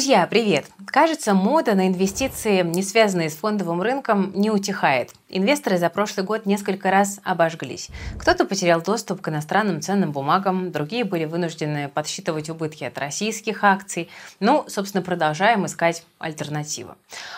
Друзья, привет! Кажется, мода на инвестиции, не связанные с фондовым рынком, не утихает. Инвесторы за прошлый год несколько раз обожглись. Кто-то потерял доступ к иностранным ценным бумагам, другие были вынуждены подсчитывать убытки от российских акций. Ну, собственно, продолжаем искать альтернативы.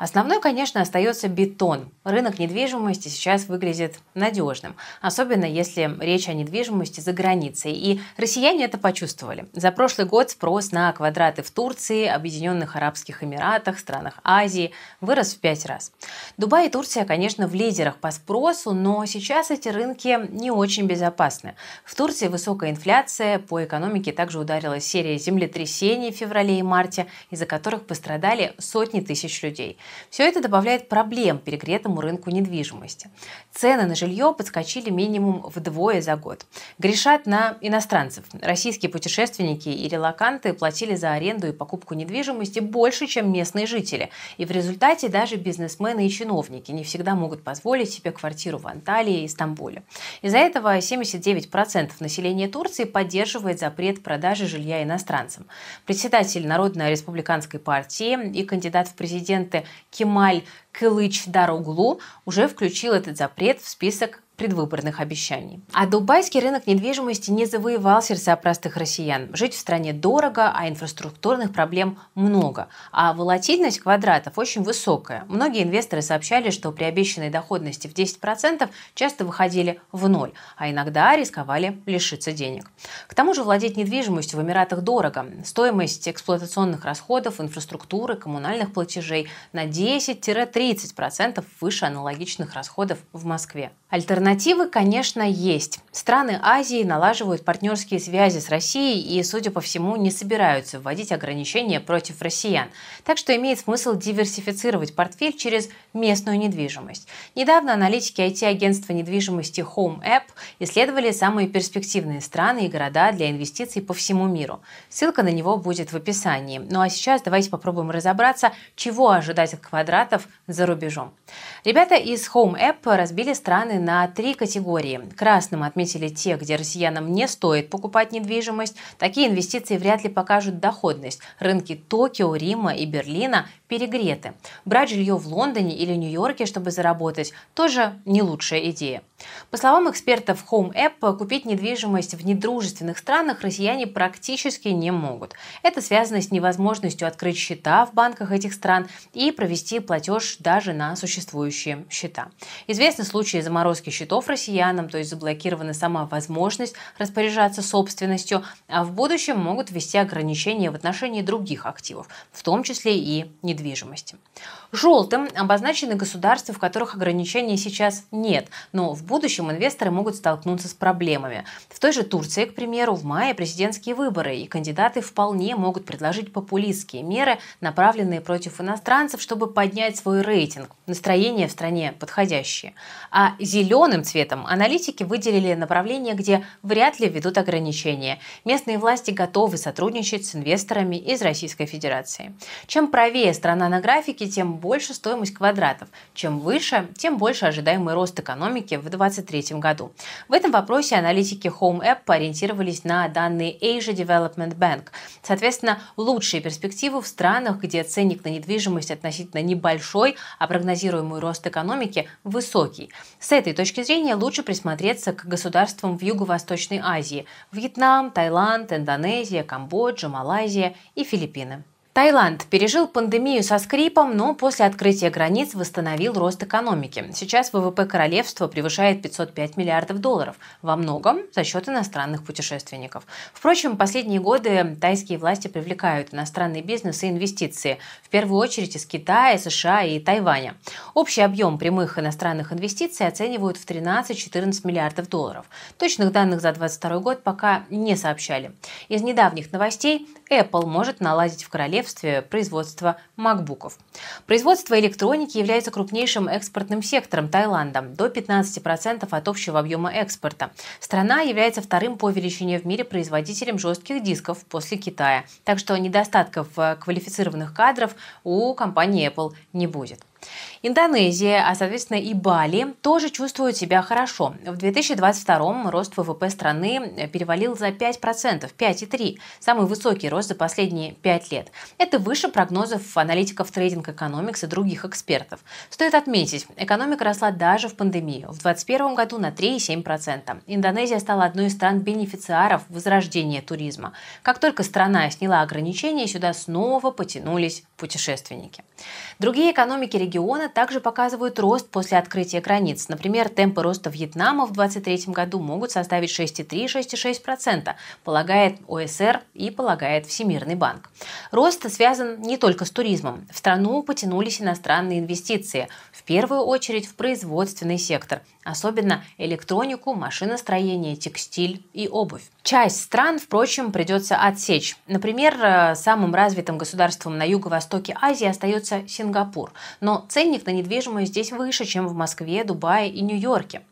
Основной, конечно, остается бетон. Рынок недвижимости сейчас выглядит надежным, особенно если речь о недвижимости за границей. И россияне это почувствовали. За прошлый год спрос на квадраты в Турции, Объединенных Арабских Эмиратах, странах Азии вырос в пять раз. Дубай и Турция, конечно, в лидерах по спросу, но сейчас эти рынки не очень безопасны. В Турции высокая инфляция, по экономике также ударила серия землетрясений в феврале и марте, из-за которых пострадали сотни тысяч людей. Все это добавляет проблем перегретому рынку недвижимости. Цены на жилье подскочили минимум вдвое за год. Грешат на иностранцев. Российские путешественники и релаканты платили за аренду и покупку недвижимости больше, чем местные жители. И в результате даже бизнесмены и чиновники не всегда могут позволить себе квартиру в Анталии и Стамбуле. Из-за этого 79% населения Турции поддерживает запрет продажи жилья иностранцам. Председатель Народной республиканской партии и кандидат в президенты Кемаль Кылыч Дароглу уже включил этот запрет в список предвыборных обещаний. А дубайский рынок недвижимости не завоевал сердца простых россиян. Жить в стране дорого, а инфраструктурных проблем много. А волатильность квадратов очень высокая. Многие инвесторы сообщали, что при обещанной доходности в 10% часто выходили в ноль, а иногда рисковали лишиться денег. К тому же владеть недвижимостью в Эмиратах дорого. Стоимость эксплуатационных расходов, инфраструктуры, коммунальных платежей на 10-30% выше аналогичных расходов в Москве. Альтернативы, конечно, есть. Страны Азии налаживают партнерские связи с Россией и, судя по всему, не собираются вводить ограничения против россиян. Так что имеет смысл диверсифицировать портфель через местную недвижимость. Недавно аналитики IT-агентства недвижимости Home App исследовали самые перспективные страны и города для инвестиций по всему миру. Ссылка на него будет в описании. Ну а сейчас давайте попробуем разобраться, чего ожидать от квадратов за рубежом. Ребята из Home App разбили страны на три категории. Красным отметили те, где россиянам не стоит покупать недвижимость. Такие инвестиции вряд ли покажут доходность. Рынки Токио, Рима и Берлина перегреты. Брать жилье в Лондоне или Нью-Йорке, чтобы заработать, тоже не лучшая идея. По словам экспертов Home App, купить недвижимость в недружественных странах россияне практически не могут. Это связано с невозможностью открыть счета в банках этих стран и провести платеж даже на существующие счета. Известны случаи заморозки счетов россиянам, то есть заблокирована сама возможность распоряжаться собственностью, а в будущем могут ввести ограничения в отношении других активов, в том числе и недвижимости. Желтым обозначены государства, в которых ограничений сейчас нет, но в будущем инвесторы могут столкнуться с проблемами. В той же Турции, к примеру, в мае президентские выборы, и кандидаты вполне могут предложить популистские меры, направленные против иностранцев, чтобы поднять свой рейтинг. Настроение в стране подходящее. А зеленым цветом аналитики выделили направление, где вряд ли введут ограничения. Местные власти готовы сотрудничать с инвесторами из Российской Федерации. Чем правее страна на графике, тем больше стоимость квадратов. Чем выше, тем больше ожидаемый рост экономики в 2023 году. В этом вопросе аналитики Home App ориентировались на данные Asia Development Bank. Соответственно, лучшие перспективы в странах, где ценник на недвижимость относительно небольшой, а прогнозируемый рост экономики высокий. С этой точки зрения лучше присмотреться к государствам в Юго-Восточной Азии – Вьетнам, Таиланд, Индонезия, Камбоджа, Малайзия и Филиппины. Таиланд пережил пандемию со скрипом, но после открытия границ восстановил рост экономики. Сейчас ВВП королевства превышает 505 миллиардов долларов, во многом за счет иностранных путешественников. Впрочем, последние годы тайские власти привлекают иностранный бизнес и инвестиции, в первую очередь из Китая, США и Тайваня. Общий объем прямых иностранных инвестиций оценивают в 13-14 миллиардов долларов. Точных данных за 2022 год пока не сообщали. Из недавних новостей Apple может наладить в королевстве королевстве производства макбуков. Производство электроники является крупнейшим экспортным сектором Таиланда, до 15% от общего объема экспорта. Страна является вторым по величине в мире производителем жестких дисков после Китая, так что недостатков квалифицированных кадров у компании Apple не будет. Индонезия, а соответственно и Бали тоже чувствуют себя хорошо. В 2022 рост ВВП страны перевалил за 5%, 5,3%, самый высокий рост за последние 5 лет. Это выше прогнозов аналитиков Trading Economics и других экспертов. Стоит отметить, экономика росла даже в пандемию. В 2021 году на 3,7%. Индонезия стала одной из стран-бенефициаров возрождения туризма. Как только страна сняла ограничения, сюда снова потянулись путешественники. Другие экономики региона также показывают рост после открытия границ. Например, темпы роста Вьетнама в 2023 году могут составить 6,3-6,6%, полагает ОСР и полагает Всемирный банк. Рост связан не только с туризмом. В страну потянулись иностранные инвестиции, в первую очередь в производственный сектор, особенно электронику, машиностроение, текстиль и обувь. Часть стран, впрочем, придется отсечь. Например, э, самым развитым государством на юго-востоке Азии остается Сингапур. Но ценник на недвижимость здесь выше, чем в Москве, Дубае и Нью-Йорке.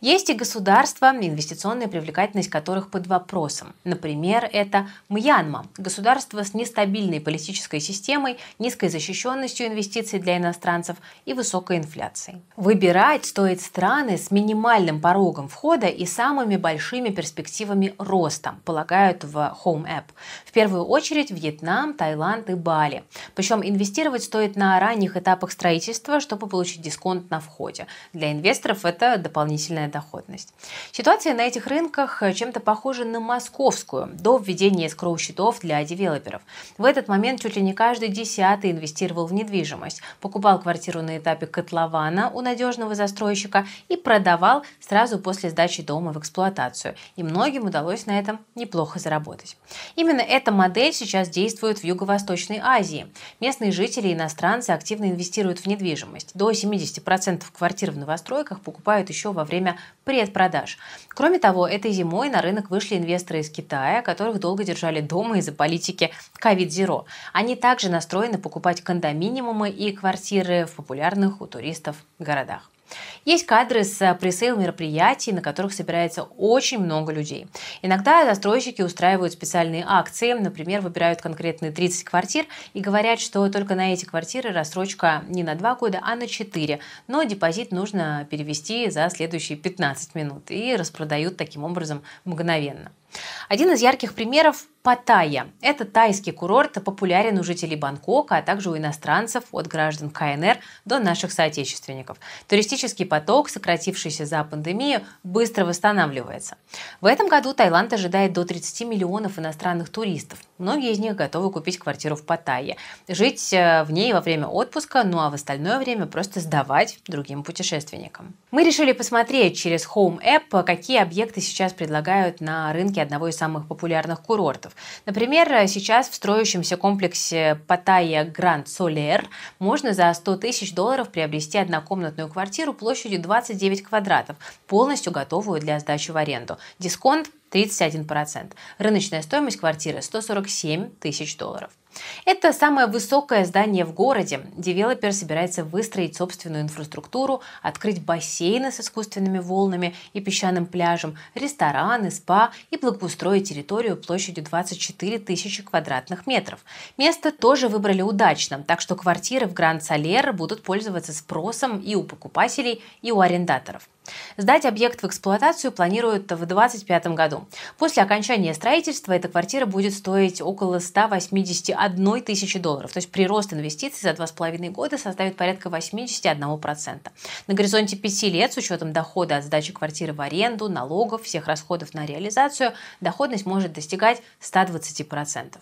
Есть и государства, инвестиционная привлекательность которых под вопросом. Например, это Мьянма, государство с нестабильной политической системой, низкой защищенностью инвестиций для иностранцев и высокой инфляцией. Выбирать стоит страны с минимальным порогом входа и самыми большими перспективами роста полагают в Home App. В первую очередь Вьетнам, Таиланд и Бали. Причем инвестировать стоит на ранних этапах строительства, чтобы получить дисконт на входе. Для инвесторов это дополнительная доходность. Ситуация на этих рынках чем-то похожа на московскую до введения скроу-счетов для девелоперов. В этот момент чуть ли не каждый десятый инвестировал в недвижимость, покупал квартиру на этапе котлована у надежного застройщика и продавал сразу после сдачи дома в эксплуатацию. И многим удалось на этом неплохо заработать. Именно эта модель сейчас действует в Юго-Восточной Азии. Местные жители и иностранцы активно инвестируют в недвижимость. До 70% квартир в новостройках покупают еще во время предпродаж. Кроме того, этой зимой на рынок вышли инвесторы из Китая, которых долго держали дома из-за политики COVID-Zero. Они также настроены покупать кондоминиумы и квартиры в популярных у туристов городах. Есть кадры с э, пресейл мероприятий, на которых собирается очень много людей. Иногда застройщики устраивают специальные акции, например, выбирают конкретные 30 квартир и говорят, что только на эти квартиры рассрочка не на 2 года, а на 4, но депозит нужно перевести за следующие 15 минут и распродают таким образом мгновенно. Один из ярких примеров – Паттайя. Это тайский курорт, популярен у жителей Бангкока, а также у иностранцев, от граждан КНР до наших соотечественников. Туристический поток, сократившийся за пандемию, быстро восстанавливается. В этом году Таиланд ожидает до 30 миллионов иностранных туристов. Многие из них готовы купить квартиру в Паттайе, жить э, в ней во время отпуска, ну а в остальное время просто сдавать другим путешественникам. Мы решили посмотреть через Home App, какие объекты сейчас предлагают на рынке одного из самых популярных курортов. Например, сейчас в строящемся комплексе Паттайя Гранд Солер можно за 100 тысяч долларов приобрести однокомнатную квартиру площадью 29 квадратов, полностью готовую для сдачи в аренду. Дисконт 31%. Рыночная стоимость квартиры 147 тысяч долларов. Это самое высокое здание в городе. Девелопер собирается выстроить собственную инфраструктуру, открыть бассейны с искусственными волнами и песчаным пляжем, рестораны, спа и благоустроить территорию площадью 24 тысячи квадратных метров. Место тоже выбрали удачно, так что квартиры в Гранд Салер будут пользоваться спросом и у покупателей, и у арендаторов. Сдать объект в эксплуатацию планируют в 2025 году. После окончания строительства эта квартира будет стоить около 181 тысячи долларов. То есть прирост инвестиций за 2,5 года составит порядка 81%. На горизонте 5 лет с учетом дохода от сдачи квартиры в аренду, налогов, всех расходов на реализацию, доходность может достигать 120%.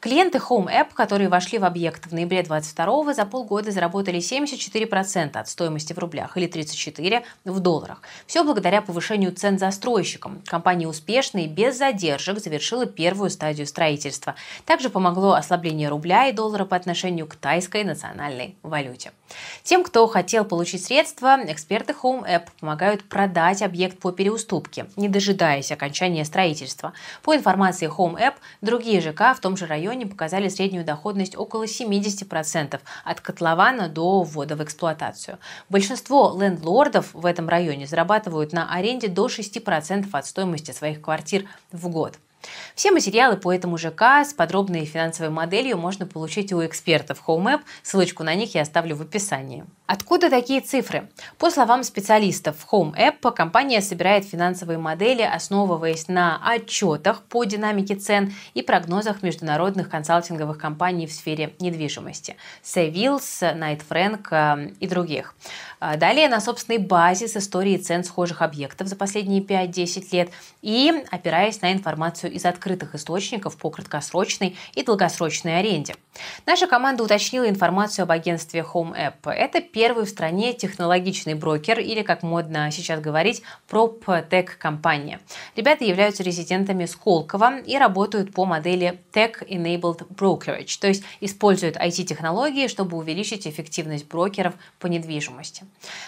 Клиенты Home App, которые вошли в объект в ноябре 2022 за полгода заработали 74% от стоимости в рублях или 34% в долларах. Все благодаря повышению цен застройщикам. Компания успешно и без задержек завершила первую стадию строительства. Также помогло ослабление рубля и доллара по отношению к тайской национальной валюте. Тем, кто хотел получить средства, эксперты Home App помогают продать объект по переуступке, не дожидаясь окончания строительства. По информации Home App, другие ЖК в том же районе показали среднюю доходность около 70% от котлована до ввода в эксплуатацию. Большинство лендлордов в этом районе зарабатывают на аренде до 6% от стоимости своих квартир в год. Все материалы по этому ЖК с подробной финансовой моделью можно получить у экспертов HomeApp. Ссылочку на них я оставлю в описании. Откуда такие цифры? По словам специалистов Home App, компания собирает финансовые модели, основываясь на отчетах по динамике цен и прогнозах международных консалтинговых компаний в сфере недвижимости – Savills, Knight Frank э, и других. А далее на собственной базе с историей цен схожих объектов за последние 5-10 лет и опираясь на информацию из открытых источников по краткосрочной и долгосрочной аренде. Наша команда уточнила информацию об агентстве Home App. Это первый в стране технологичный брокер или, как модно сейчас говорить, PropTech компания. Ребята являются резидентами Сколково и работают по модели Tech Enabled Brokerage, то есть используют IT-технологии, чтобы увеличить эффективность брокеров по недвижимости.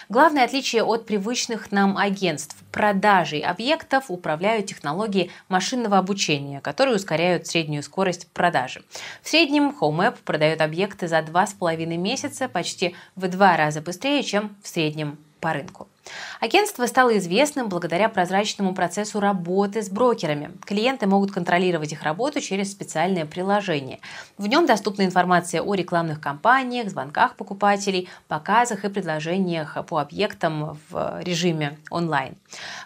Главное отличие от привычных нам агентств – продажей объектов управляют технологии машинного обучения, которые ускоряют среднюю скорость продажи. В среднем HomeApp продает объекты за 2,5 месяца почти в два раза быстрее, чем в среднем по рынку. Агентство стало известным благодаря прозрачному процессу работы с брокерами. Клиенты могут контролировать их работу через специальное приложение. В нем доступна информация о рекламных кампаниях, звонках покупателей, показах и предложениях по объектам в режиме онлайн.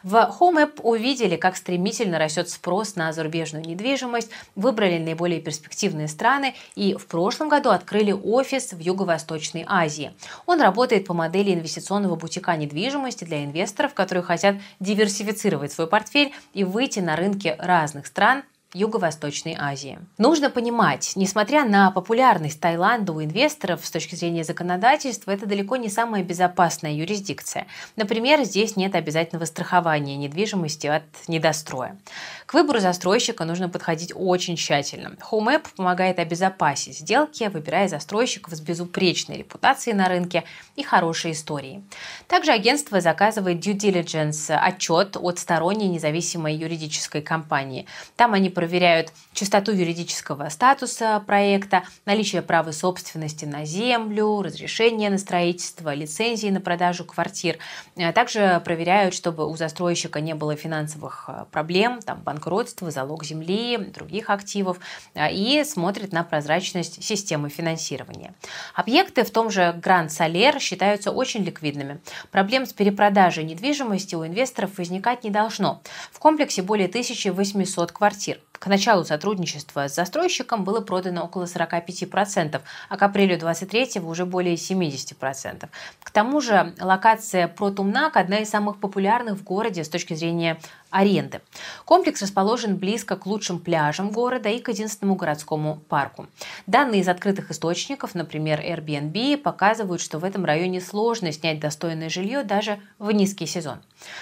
В Home App увидели, как стремительно растет спрос на зарубежную недвижимость, выбрали наиболее перспективные страны и в прошлом году открыли офис в Юго-Восточной Азии. Он работает по модели инвестиционного бутика недвижимости для инвесторов, которые хотят диверсифицировать свой портфель и выйти на рынки разных стран Юго-Восточной Азии. Нужно понимать, несмотря на популярность Таиланда у инвесторов с точки зрения законодательства, это далеко не самая безопасная юрисдикция. Например, здесь нет обязательного страхования недвижимости от недостроя. К выбору застройщика нужно подходить очень тщательно. HomeApp помогает обезопасить сделки, выбирая застройщиков с безупречной репутацией на рынке и хорошей историей. Также агентство заказывает due diligence отчет от сторонней независимой юридической компании. Там они проверяют чистоту юридического статуса проекта, наличие права собственности на землю, разрешение на строительство, лицензии на продажу квартир. А также проверяют, чтобы у застройщика не было финансовых э, проблем, там банкротства, залог земли, других активов, а, и смотрят на прозрачность системы финансирования. Объекты в том же Гранд Солер считаются очень ликвидными. Проблем с перепродажей недвижимости у инвесторов возникать не должно. В комплексе более 1800 квартир. К началу сотрудничества с застройщиком было продано около 45%, а к апрелю 23 уже более 70%. К тому же локация Протумнак одна из самых популярных в городе с точки зрения аренды. Комплекс расположен близко к лучшим пляжам города и к единственному городскому парку. Данные из открытых источников, например, Airbnb, показывают, что в этом районе сложно снять достойное жилье даже в низкий сезон.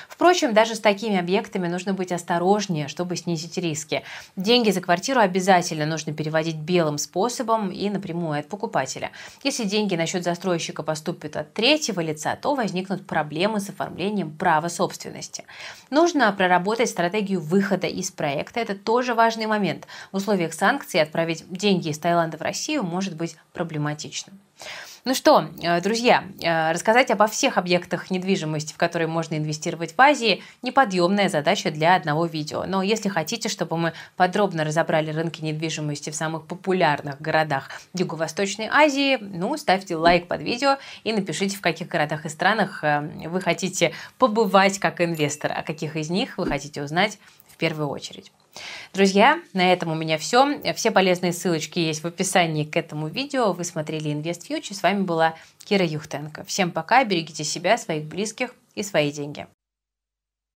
Впрочем, даже с такими объектами нужно быть осторожнее, чтобы снизить риски. Деньги за квартиру обязательно нужно переводить белым способом и напрямую от покупателя. Если деньги на счет застройщика поступят от третьего лица, то возникнут проблемы с оформлением права собственности. Нужно проработать проработать стратегию выхода из проекта. Это тоже важный момент. В условиях санкций отправить деньги из Таиланда в Россию может быть проблематично. Ну что, э, друзья, э, рассказать обо всех объектах недвижимости, в которые можно инвестировать в Азии, неподъемная задача для одного видео. Но если хотите, чтобы мы подробно разобрали рынки недвижимости в самых популярных городах Юго-Восточной Азии, ну, ставьте лайк под видео и напишите, в каких городах и странах э, вы хотите побывать как инвестор, а каких из них вы хотите узнать первую очередь. Друзья, на этом у меня все. Все полезные ссылочки есть в описании к этому видео. Вы смотрели Invest Future. С вами была Кира Юхтенко. Всем пока, берегите себя, своих близких и свои деньги.